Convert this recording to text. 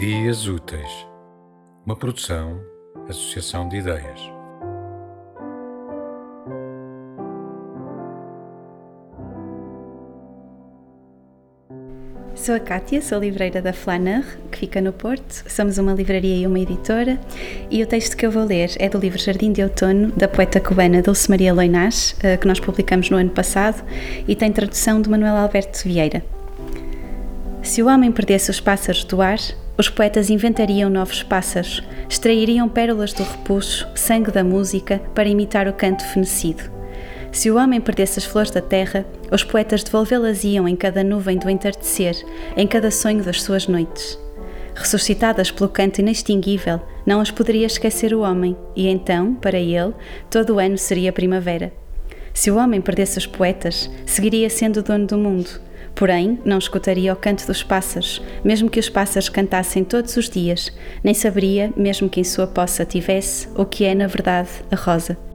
Dias Úteis, uma produção, associação de ideias. Sou a Kátia, sou livreira da Flaneur, que fica no Porto. Somos uma livraria e uma editora. E o texto que eu vou ler é do livro Jardim de Outono, da poeta cubana Dulce Maria Loinás, eh, que nós publicamos no ano passado, e tem tradução de Manuel Alberto Vieira. Se o homem perdesse os pássaros do ar, os poetas inventariam novos pássaros, extrairiam pérolas do repuxo, sangue da música, para imitar o canto fenecido. Se o homem perdesse as flores da terra, os poetas devolvê-las-iam em cada nuvem do entardecer, em cada sonho das suas noites. Ressuscitadas pelo canto inextinguível, não as poderia esquecer o homem, e então, para ele, todo o ano seria primavera. Se o homem perdesse os poetas, seguiria sendo dono do mundo. Porém, não escutaria o canto dos pássaros, mesmo que os pássaros cantassem todos os dias, nem saberia, mesmo que em sua poça tivesse, o que é, na verdade, a rosa.